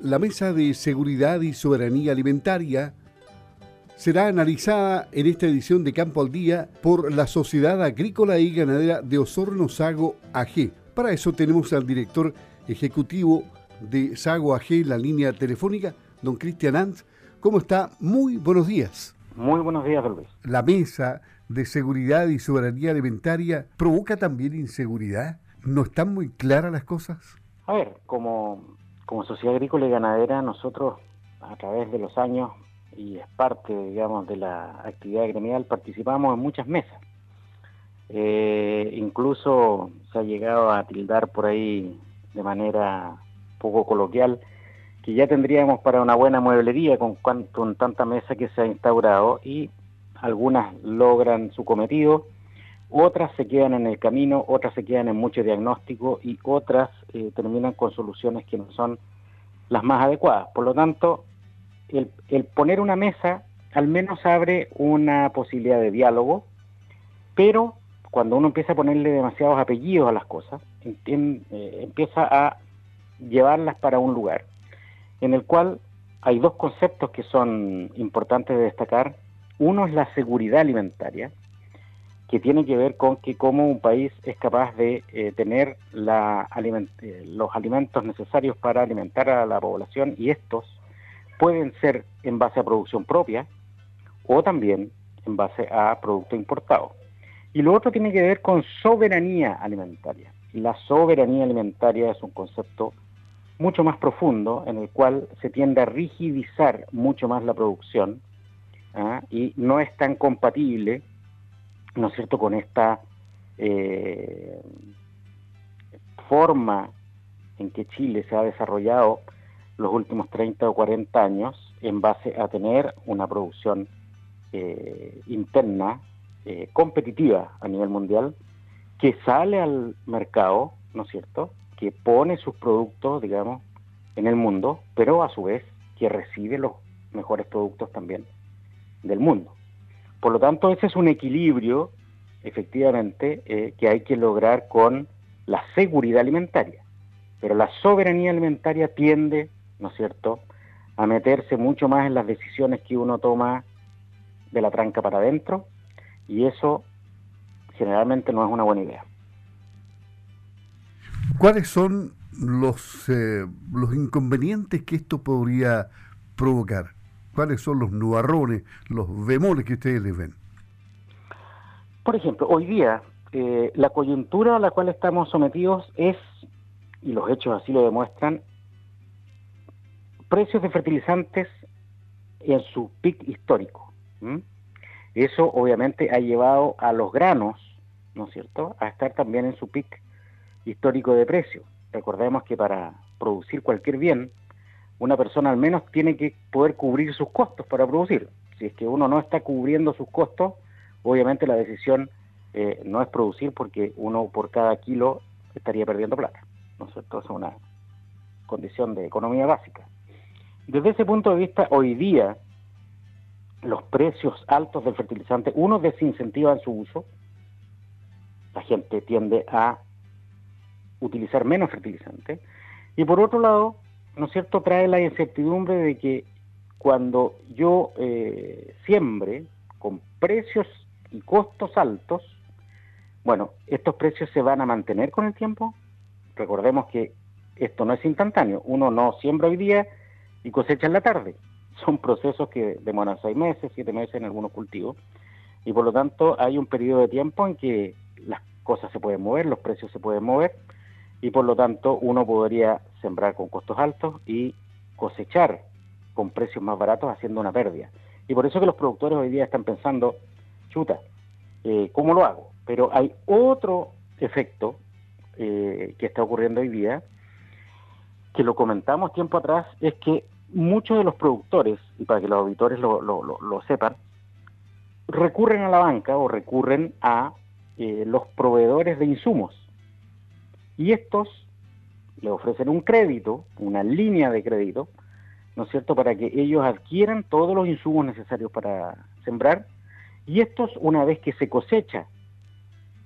La Mesa de Seguridad y Soberanía Alimentaria será analizada en esta edición de Campo al Día por la Sociedad Agrícola y Ganadera de Osorno Sago AG. Para eso tenemos al director ejecutivo de Sago AG en la línea telefónica, don Cristian Ant. ¿Cómo está? Muy buenos días. Muy buenos días, Luis. La Mesa de Seguridad y Soberanía Alimentaria provoca también inseguridad. ¿No están muy claras las cosas? A ver, como como sociedad agrícola y ganadera, nosotros a través de los años, y es parte, digamos, de la actividad gremial, participamos en muchas mesas. Eh, incluso se ha llegado a tildar por ahí de manera poco coloquial que ya tendríamos para una buena mueblería con, con tanta mesa que se ha instaurado y algunas logran su cometido, otras se quedan en el camino, otras se quedan en mucho diagnóstico y otras eh, terminan con soluciones que no son las más adecuadas. Por lo tanto, el, poner una mesa al menos abre una posibilidad de diálogo, pero cuando uno empieza a ponerle demasiados apellidos a las cosas, eh, empieza a llevarlas para un lugar en el cual hay dos conceptos que son importantes de destacar. Uno es la seguridad alimentaria, que tiene que ver con que cómo un país es capaz de eh, tener eh, los alimentos necesarios para alimentar a la población y estos pueden ser en base a producción propia o también en base a producto importado. Y lo otro tiene que ver con soberanía alimentaria. La soberanía alimentaria es un concepto mucho más profundo en el cual se tiende a rigidizar mucho más la producción ¿ah? y no es tan compatible ¿no es cierto?, con esta eh, forma en que Chile se ha desarrollado los últimos 30 o 40 años en base a tener una producción eh, interna eh, competitiva a nivel mundial que sale al mercado, ¿no es cierto?, que pone sus productos, digamos, en el mundo, pero a su vez que recibe los mejores productos también del mundo. Por lo tanto, ese es un equilibrio, efectivamente, eh, que hay que lograr con la seguridad alimentaria. Pero la soberanía alimentaria tiende, ¿no es cierto?, a meterse mucho más en las decisiones que uno toma de la tranca para adentro, y eso generalmente no es una buena idea. ¿Cuáles son los, eh, los inconvenientes que esto podría provocar? ¿Cuáles son los nubarrones, los bemoles que ustedes les ven? Por ejemplo, hoy día eh, la coyuntura a la cual estamos sometidos es, y los hechos así lo demuestran, precios de fertilizantes en su pic histórico. Eso obviamente ha llevado a los granos, ¿no es cierto?, a estar también en su pic histórico de precio. Recordemos que para producir cualquier bien una persona al menos tiene que poder cubrir sus costos para producir. Si es que uno no está cubriendo sus costos, obviamente la decisión eh, no es producir porque uno por cada kilo estaría perdiendo plata. ¿no es cierto? Es una condición de economía básica. Desde ese punto de vista, hoy día los precios altos del fertilizante, uno desincentivan su uso, la gente tiende a utilizar menos fertilizante, y por otro lado, ¿no es cierto?, trae la incertidumbre de que cuando yo eh, siembre con precios y costos altos, bueno, estos precios se van a mantener con el tiempo. Recordemos que esto no es instantáneo, uno no siembra hoy día y cosecha en la tarde. Son procesos que demoran seis meses, siete meses en algunos cultivos, y por lo tanto hay un periodo de tiempo en que las cosas se pueden mover, los precios se pueden mover, y por lo tanto uno podría sembrar con costos altos y cosechar con precios más baratos haciendo una pérdida. Y por eso que los productores hoy día están pensando, chuta, eh, ¿cómo lo hago? Pero hay otro efecto eh, que está ocurriendo hoy día, que lo comentamos tiempo atrás, es que muchos de los productores, y para que los auditores lo, lo, sepan, recurren a la banca o recurren a eh, los proveedores de insumos y estos le ofrecen un crédito, una línea de crédito, ¿no es cierto?, para que ellos adquieran todos los insumos necesarios para sembrar. Y estos, una vez que se cosecha,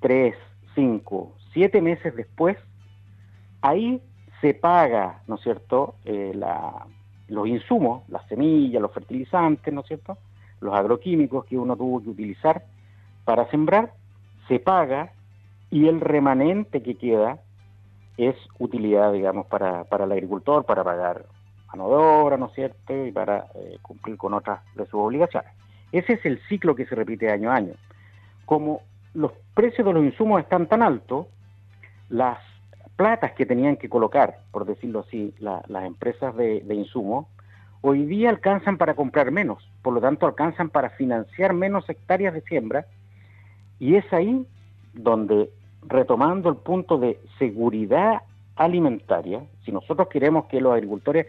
tres, cinco, siete meses después, ahí se paga, ¿no es cierto?, eh, la, los insumos, las semillas, los fertilizantes, ¿no es cierto?, los agroquímicos que uno tuvo que utilizar para sembrar, se paga y el remanente que queda es utilidad, digamos, para, para el agricultor, para pagar mano de obra, ¿no es cierto?, y para eh, cumplir con otras de sus obligaciones. Ese es el ciclo que se repite año a año. Como los precios de los insumos están tan altos, las platas que tenían que colocar, por decirlo así, las empresas de, de insumos, hoy día alcanzan para comprar menos, por lo tanto alcanzan para financiar menos hectáreas de siembra, y es ahí donde, retomando el punto de seguridad alimentaria, si nosotros queremos que los agricultores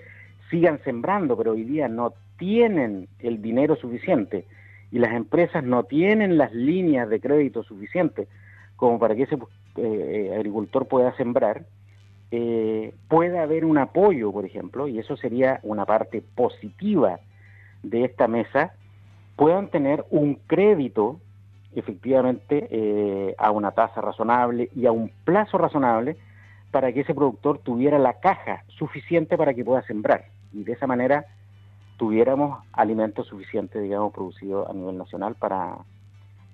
sigan sembrando, pero hoy día no tienen el dinero suficiente y las empresas no tienen las líneas de crédito suficientes como para que ese eh, agricultor pueda sembrar, eh, pueda haber un apoyo, por ejemplo, y eso sería una parte positiva de esta mesa, puedan tener un crédito efectivamente eh, a una tasa razonable y a un plazo razonable para que ese productor tuviera la caja suficiente para que pueda sembrar y de esa manera tuviéramos alimentos suficientes, digamos, producidos a nivel nacional para,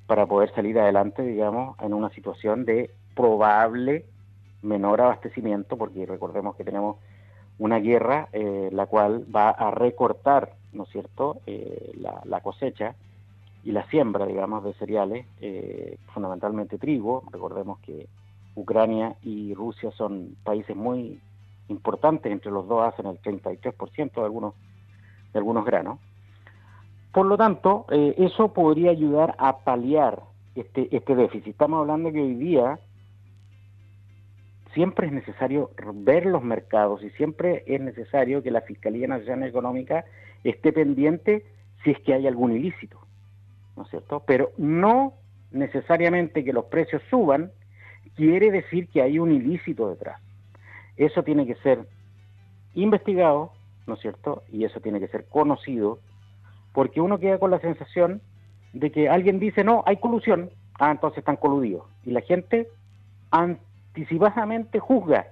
para poder salir adelante, digamos, en una situación de probable menor abastecimiento, porque recordemos que tenemos una guerra eh, la cual va a recortar, ¿no es cierto?, eh, la, cosecha y la siembra, digamos, de cereales, eh, fundamentalmente trigo. Recordemos que Ucrania y Rusia son países muy importantes, entre los dos hacen el 33% de algunos, de algunos granos. Por lo tanto, eh, eso podría ayudar a paliar este, este déficit. Estamos hablando que hoy día siempre es necesario ver los mercados y siempre es necesario que la Fiscalía Nacional Económica esté pendiente si es que hay algún ilícito, ¿no es cierto? Pero no necesariamente que los precios suban quiere decir que hay un ilícito detrás. Eso tiene que ser investigado, ¿no es cierto? Y eso tiene que ser conocido, porque uno queda con la sensación de que alguien dice, no, hay colusión, ah, entonces están coludidos. Y la gente anticipadamente juzga,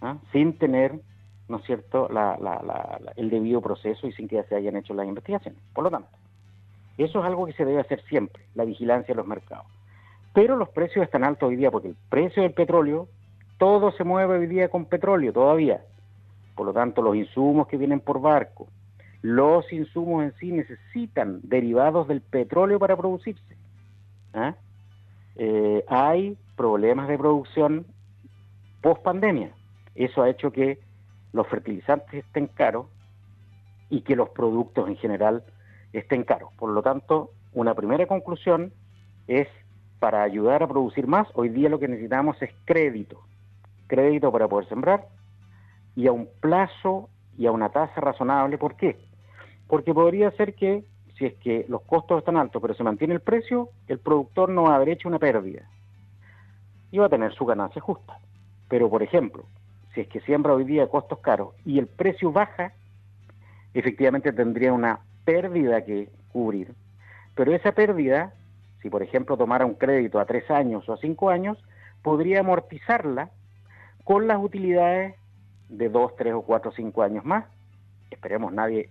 ¿ah? sin tener, ¿no es cierto?, el debido proceso y sin que se hayan hecho las investigaciones. Por lo tanto, eso es algo que se debe hacer siempre, la vigilancia de los mercados. Pero los precios están altos hoy día porque el precio del petróleo todo se mueve hoy día con petróleo todavía. Por lo tanto, los insumos que vienen por barco, los insumos en sí necesitan derivados del petróleo para producirse. ¿ah? Eh, hay problemas de producción post pandemia. Eso ha hecho que los fertilizantes estén caros y que los productos en general estén caros. Por lo tanto, una primera conclusión es para ayudar a producir más, hoy día lo que necesitamos es crédito crédito para poder sembrar y a un plazo y a una tasa razonable. ¿Por qué? Porque podría ser que si es que los costos están altos pero se mantiene el precio, el productor no va a haber hecho una pérdida y va a tener su ganancia justa. Pero, por ejemplo, si es que siembra hoy día costos caros y el precio baja, efectivamente tendría una pérdida que cubrir. Pero esa pérdida, si por ejemplo tomara un crédito a tres años o a cinco años, podría amortizarla con las utilidades de dos, tres o cuatro o cinco años más. Esperemos, nadie,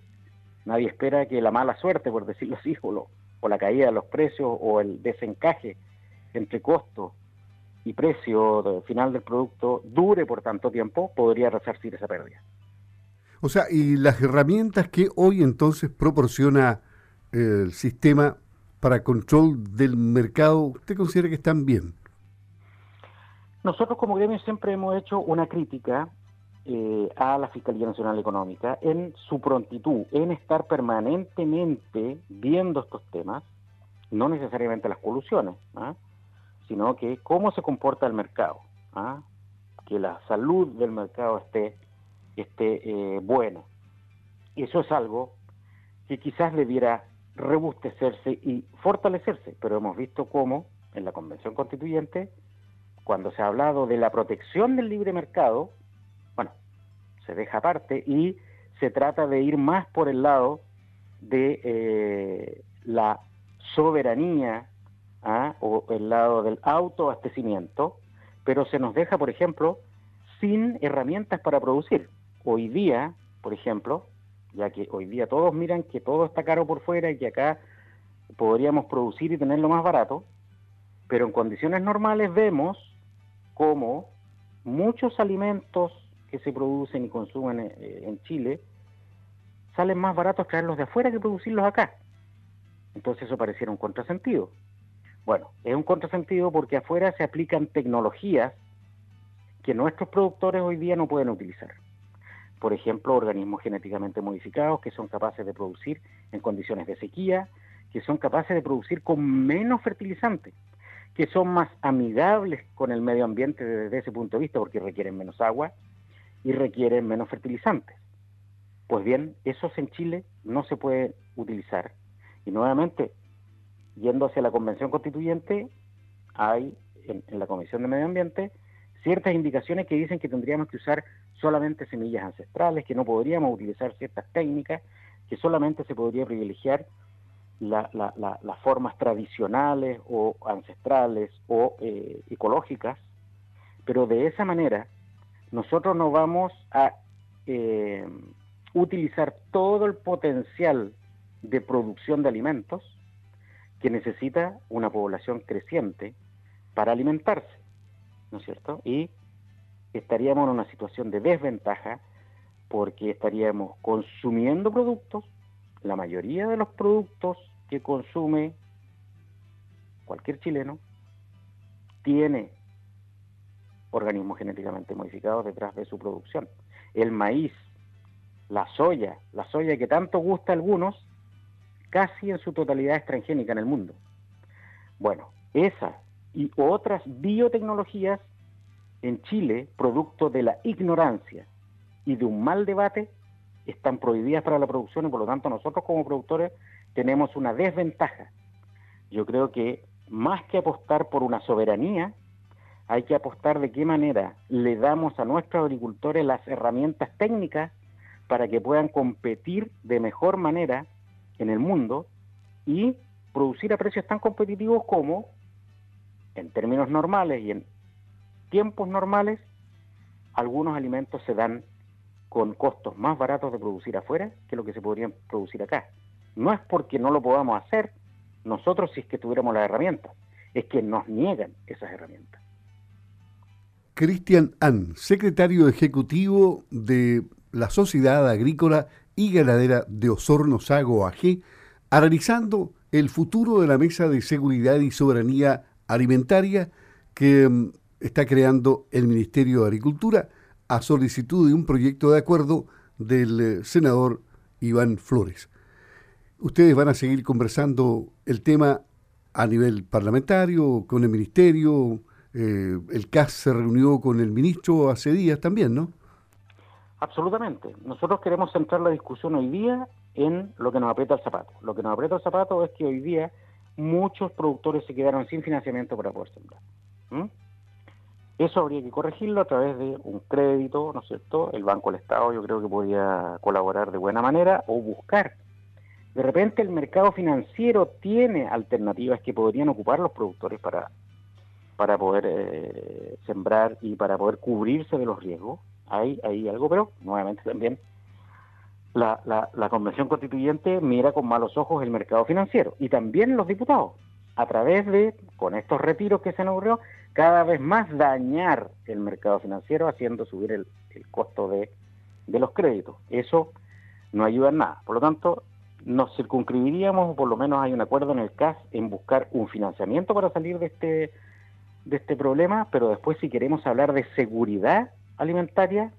nadie espera que la mala suerte, por decirlo así, o, o la caída de los precios o el desencaje entre costo y precio final del producto dure por tanto tiempo, podría resarcir esa pérdida. O sea, y las herramientas que hoy entonces proporciona el sistema para control del mercado, ¿usted considera que están bien? Nosotros como gremio siempre hemos hecho una crítica eh, a la Fiscalía Nacional Económica en su prontitud, en estar permanentemente viendo estos temas, no necesariamente las colusiones, ¿ah? sino que cómo se comporta el mercado, ¿ah? que la salud del mercado esté, esté eh, buena. Eso es algo que quizás debiera rebustecerse y fortalecerse, pero hemos visto cómo en la Convención Constituyente cuando se ha hablado de la protección del libre mercado, bueno, se deja aparte y se trata de ir más por el lado de eh, la soberanía ¿ah? o el lado del autoabastecimiento, pero se nos deja, por ejemplo, sin herramientas para producir. Hoy día, por ejemplo, ya que hoy día todos miran que todo está caro por fuera y que acá podríamos producir y tenerlo más barato, pero en condiciones normales vemos cómo muchos alimentos que se producen y consumen eh, en Chile salen más baratos traerlos de afuera que producirlos acá. Entonces eso pareciera un contrasentido. Bueno, es un contrasentido porque afuera se aplican tecnologías que nuestros productores hoy día no pueden utilizar. Por ejemplo, organismos genéticamente modificados que son capaces de producir en condiciones de sequía, que son capaces de producir con menos fertilizantes, que son más amigables con el medio ambiente desde ese punto de vista porque requieren menos agua y requieren menos fertilizantes. Pues bien, esos en Chile no se pueden utilizar. Y nuevamente, yendo hacia la Convención Constituyente, hay en, la Comisión de Medio Ambiente ciertas indicaciones que dicen que tendríamos que usar solamente semillas ancestrales, que no podríamos utilizar ciertas técnicas, que solamente se podría privilegiar las formas tradicionales o ancestrales o eh, ecológicas, pero de esa manera nosotros no vamos a eh, utilizar todo el potencial de producción de alimentos que necesita una población creciente para alimentarse, ¿no es cierto? Y estaríamos en una situación de desventaja porque estaríamos consumiendo productos, la mayoría de los productos que consume cualquier chileno tiene organismos genéticamente modificados detrás de su producción. El maíz, la soya, la soya que tanto gusta a algunos, casi en su totalidad es transgénica en el mundo. Bueno, esa y otras biotecnologías en Chile, producto de la ignorancia y de un mal debate, están prohibidas para la producción y por lo tanto nosotros como productores tenemos una desventaja. Yo creo que más que apostar por una soberanía, hay que apostar de qué manera le damos a nuestros agricultores las herramientas técnicas para que puedan competir de mejor manera en el mundo y producir a precios tan competitivos como, en términos normales y en tiempos normales, algunos alimentos se dan con costos más baratos de producir afuera que lo que se podrían producir acá. No es porque no lo podamos hacer nosotros si es que tuviéramos las herramientas, es que nos niegan esas herramientas. Cristian Ann, secretario ejecutivo de la Sociedad Agrícola y Ganadera de Osorno Sago AG, analizando el futuro de la Mesa de Seguridad y Soberanía Alimentaria que mm, está creando el Ministerio de Agricultura a solicitud de un proyecto de acuerdo del eh, senador Iván Flores. Ustedes van a seguir conversando el tema a nivel parlamentario, con el Ministerio. Eh, el CAS se reunió con el ministro hace días también, ¿no? Absolutamente. Nosotros queremos centrar la discusión hoy día en lo que nos aprieta el zapato. Lo que nos aprieta el zapato es que hoy día muchos productores se quedaron sin financiamiento para poder sembrar. Eso habría que corregirlo a través de un crédito, ¿no es cierto? El Banco del Estado yo creo que podría colaborar de buena manera o buscar. De repente el mercado financiero tiene alternativas que podrían ocupar los productores para, para poder eh, sembrar y para poder cubrirse de los riesgos hay, hay algo, pero nuevamente también la, la, Convención Constituyente mira con malos ojos el mercado financiero y también los diputados, a través de, con estos retiros que se nos ocurrió, cada vez más dañar el mercado financiero haciendo subir el, el costo de, de los créditos. Eso no ayuda en nada. Por lo tanto, nos circunscribiríamos, o por lo menos hay un acuerdo en el CAS, en buscar un financiamiento para salir de este, de este problema, pero después si queremos hablar de seguridad alimentaria,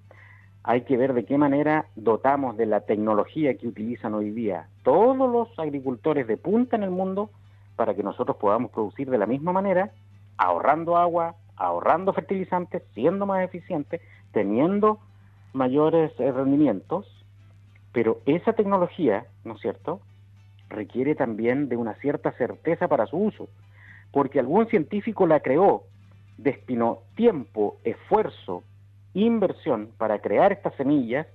hay que ver de qué manera dotamos de la tecnología que utilizan hoy día todos los agricultores de punta en el mundo para que nosotros podamos producir de la misma manera, ahorrando agua, ahorrando fertilizantes, siendo más eficientes, teniendo mayores eh, rendimientos, pero esa tecnología, ¿no es cierto?, requiere también de una cierta certeza para su uso, porque algún científico la creó, destinó tiempo, esfuerzo, inversión para crear estas semillas,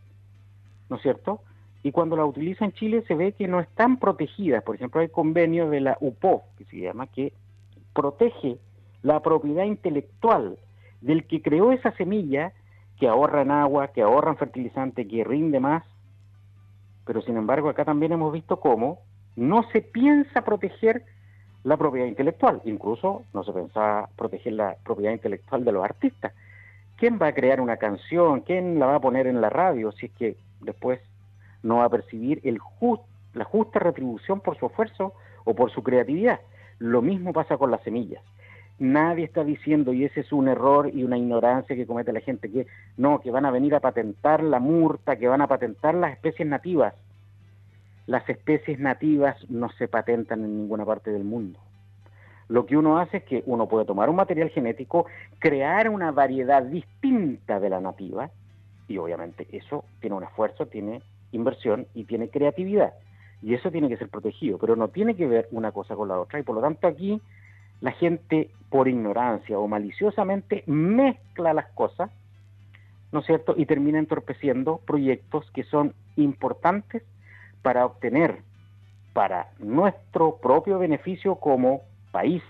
¿no es cierto? Y cuando la utiliza en Chile se ve que no están protegidas. Por ejemplo, hay convenio de la UPO, que se llama, que protege la propiedad intelectual del que creó esa semilla que ahorra en agua, que ahorra en fertilizante, que rinde más, pero sin embargo acá también hemos visto cómo no se piensa proteger la propiedad intelectual, incluso no se pensaba proteger la propiedad intelectual de los artistas. ¿Quién va a crear una canción? ¿Quién la va a poner en la radio si es que después no va a percibir la justa retribución por su esfuerzo o por su creatividad? Lo mismo pasa con las semillas. Nadie está diciendo, y ese es un error y una ignorancia que comete la gente, que no, que van a venir a patentar la murta, que van a patentar las especies nativas. Las especies nativas no se patentan en ninguna parte del mundo. Lo que uno hace es que uno puede tomar un material genético, crear una variedad distinta de la nativa, y obviamente eso tiene un esfuerzo, tiene inversión y tiene creatividad. Y eso tiene que ser protegido, pero no tiene que ver una cosa con la otra. Y por lo tanto aquí la gente por ignorancia o maliciosamente mezcla las cosas, ¿no es cierto? Y termina entorpeciendo proyectos que son importantes para obtener para nuestro propio beneficio como país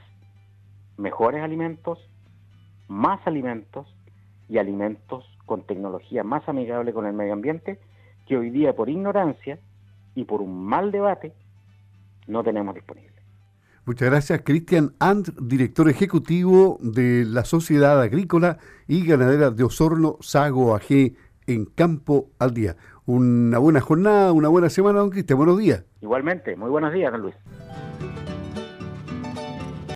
mejores alimentos, más alimentos y alimentos con tecnología más amigable con el medio ambiente que hoy día por ignorancia y por un mal debate no tenemos disponible. Muchas gracias, Cristian Ant, director ejecutivo de la Sociedad Agrícola y Ganadera de Osorno, Sago AG, en Campo al Día. Una buena jornada, una buena semana, don Cristian. Buenos días. Igualmente, muy buenos días, don Luis.